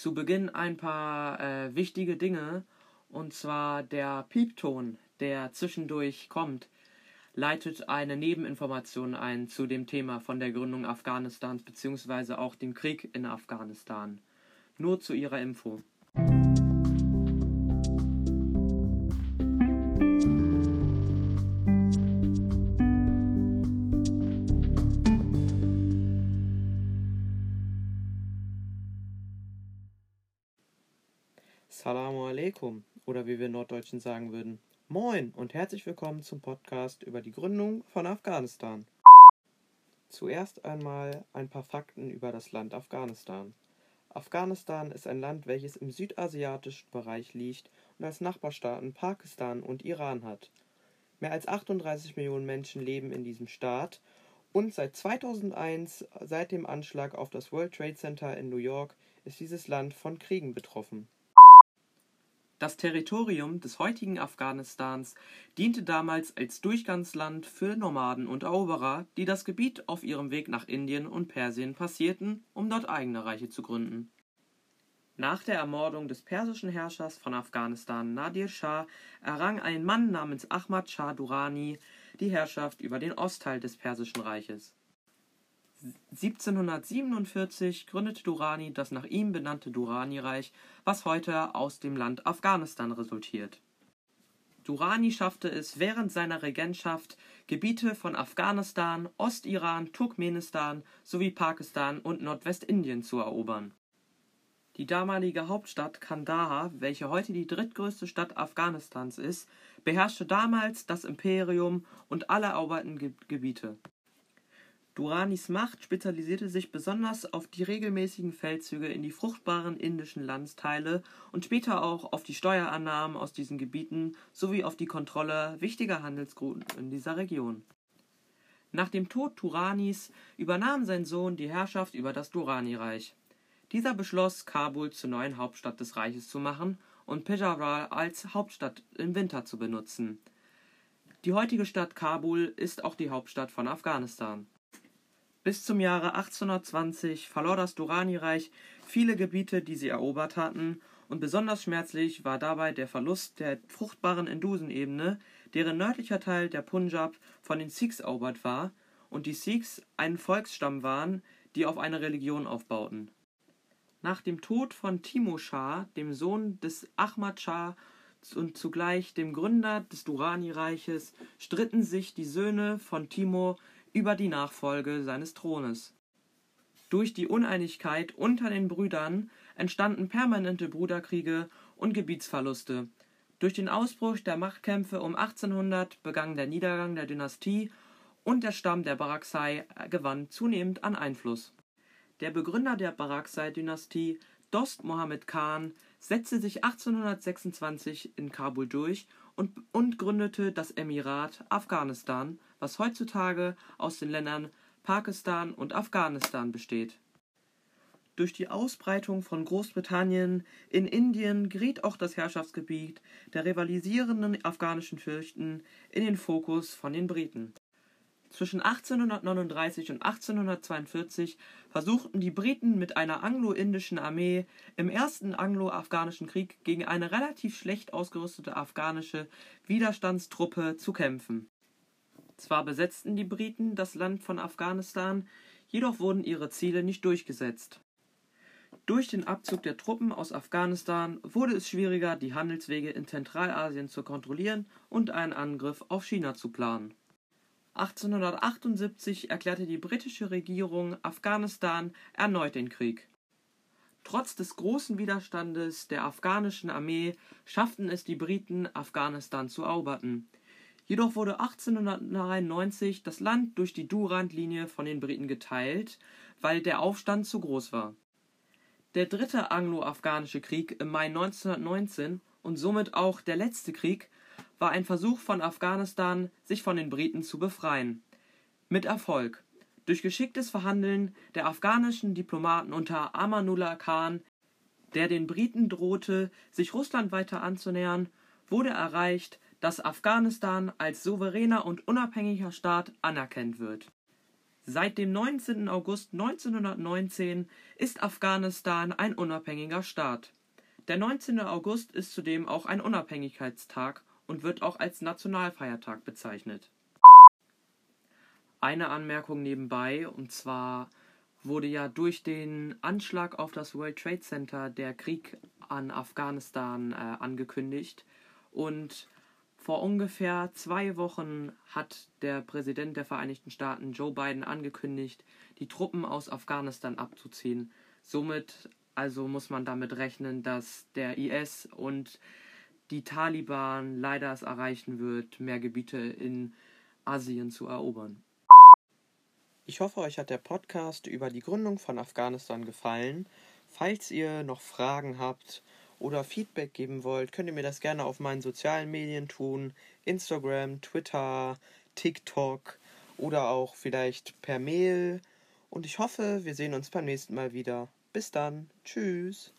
Zu Beginn ein paar äh, wichtige Dinge, und zwar der Piepton, der zwischendurch kommt, leitet eine Nebeninformation ein zu dem Thema von der Gründung Afghanistans bzw. auch dem Krieg in Afghanistan. Nur zu ihrer Info. Alaikum oder wie wir Norddeutschen sagen würden. Moin und herzlich willkommen zum Podcast über die Gründung von Afghanistan. Zuerst einmal ein paar Fakten über das Land Afghanistan. Afghanistan ist ein Land, welches im südasiatischen Bereich liegt und als Nachbarstaaten Pakistan und Iran hat. Mehr als 38 Millionen Menschen leben in diesem Staat und seit 2001, seit dem Anschlag auf das World Trade Center in New York, ist dieses Land von Kriegen betroffen. Das Territorium des heutigen Afghanistans diente damals als Durchgangsland für Nomaden und Eroberer, die das Gebiet auf ihrem Weg nach Indien und Persien passierten, um dort eigene Reiche zu gründen. Nach der Ermordung des persischen Herrschers von Afghanistan Nadir Shah errang ein Mann namens Ahmad Shah Durrani die Herrschaft über den Ostteil des Persischen Reiches 1747 gründete Durrani das nach ihm benannte Durrani-Reich, was heute aus dem Land Afghanistan resultiert. Durrani schaffte es während seiner Regentschaft, Gebiete von Afghanistan, Ostiran, Turkmenistan sowie Pakistan und Nordwestindien zu erobern. Die damalige Hauptstadt Kandahar, welche heute die drittgrößte Stadt Afghanistans ist, beherrschte damals das Imperium und alle eroberten Gebiete Duranis Macht spezialisierte sich besonders auf die regelmäßigen Feldzüge in die fruchtbaren indischen Landesteile und später auch auf die Steuerannahmen aus diesen Gebieten sowie auf die Kontrolle wichtiger Handelsrouten in dieser Region. Nach dem Tod Turanis übernahm sein Sohn die Herrschaft über das Durrani-Reich. Dieser beschloss, Kabul zur neuen Hauptstadt des Reiches zu machen und Peshawar als Hauptstadt im Winter zu benutzen. Die heutige Stadt Kabul ist auch die Hauptstadt von Afghanistan bis zum Jahre 1820 verlor das Durrani-Reich viele Gebiete, die sie erobert hatten, und besonders schmerzlich war dabei der Verlust der fruchtbaren Indusenebene, deren nördlicher Teil der Punjab von den Sikhs erobert war und die Sikhs ein Volksstamm waren, die auf eine Religion aufbauten. Nach dem Tod von Timur Shah, dem Sohn des Ahmad Shah und zugleich dem Gründer des Durrani-Reiches, stritten sich die Söhne von Timur über die Nachfolge seines Thrones. Durch die Uneinigkeit unter den Brüdern entstanden permanente Bruderkriege und Gebietsverluste. Durch den Ausbruch der Machtkämpfe um 1800 begann der Niedergang der Dynastie und der Stamm der Baraksei gewann zunehmend an Einfluss. Der Begründer der Baraksei-Dynastie, Dost Mohammed Khan, setzte sich 1826 in Kabul durch und, und gründete das Emirat Afghanistan, was heutzutage aus den Ländern Pakistan und Afghanistan besteht. Durch die Ausbreitung von Großbritannien in Indien geriet auch das Herrschaftsgebiet der rivalisierenden afghanischen Fürsten in den Fokus von den Briten. Zwischen 1839 und 1842 versuchten die Briten mit einer anglo-indischen Armee im ersten anglo-afghanischen Krieg gegen eine relativ schlecht ausgerüstete afghanische Widerstandstruppe zu kämpfen. Zwar besetzten die Briten das Land von Afghanistan, jedoch wurden ihre Ziele nicht durchgesetzt. Durch den Abzug der Truppen aus Afghanistan wurde es schwieriger, die Handelswege in Zentralasien zu kontrollieren und einen Angriff auf China zu planen 1878 erklärte die britische Regierung Afghanistan erneut den Krieg. Trotz des großen Widerstandes der afghanischen Armee schafften es die Briten, Afghanistan zu eroberten. Jedoch wurde 1899 das Land durch die Durand-Linie von den Briten geteilt, weil der Aufstand zu groß war. Der dritte anglo-afghanische Krieg im Mai 1919 und somit auch der letzte Krieg war ein Versuch von Afghanistan, sich von den Briten zu befreien. Mit Erfolg. Durch geschicktes Verhandeln der afghanischen Diplomaten unter Amanullah Khan, der den Briten drohte, sich Russland weiter anzunähern, wurde erreicht, dass Afghanistan als souveräner und unabhängiger Staat anerkannt wird. Seit dem 19. August 1919 ist Afghanistan ein unabhängiger Staat. Der 19. August ist zudem auch ein Unabhängigkeitstag und wird auch als Nationalfeiertag bezeichnet. Eine Anmerkung nebenbei, und zwar wurde ja durch den Anschlag auf das World Trade Center der Krieg an Afghanistan äh, angekündigt. Und vor ungefähr zwei Wochen hat der Präsident der Vereinigten Staaten, Joe Biden, angekündigt, die Truppen aus Afghanistan abzuziehen. Somit also muss man damit rechnen, dass der IS und die Taliban leider es erreichen wird, mehr Gebiete in Asien zu erobern. Ich hoffe, euch hat der Podcast über die Gründung von Afghanistan gefallen. Falls ihr noch Fragen habt oder Feedback geben wollt, könnt ihr mir das gerne auf meinen sozialen Medien tun. Instagram, Twitter, TikTok oder auch vielleicht per Mail. Und ich hoffe, wir sehen uns beim nächsten Mal wieder. Bis dann. Tschüss.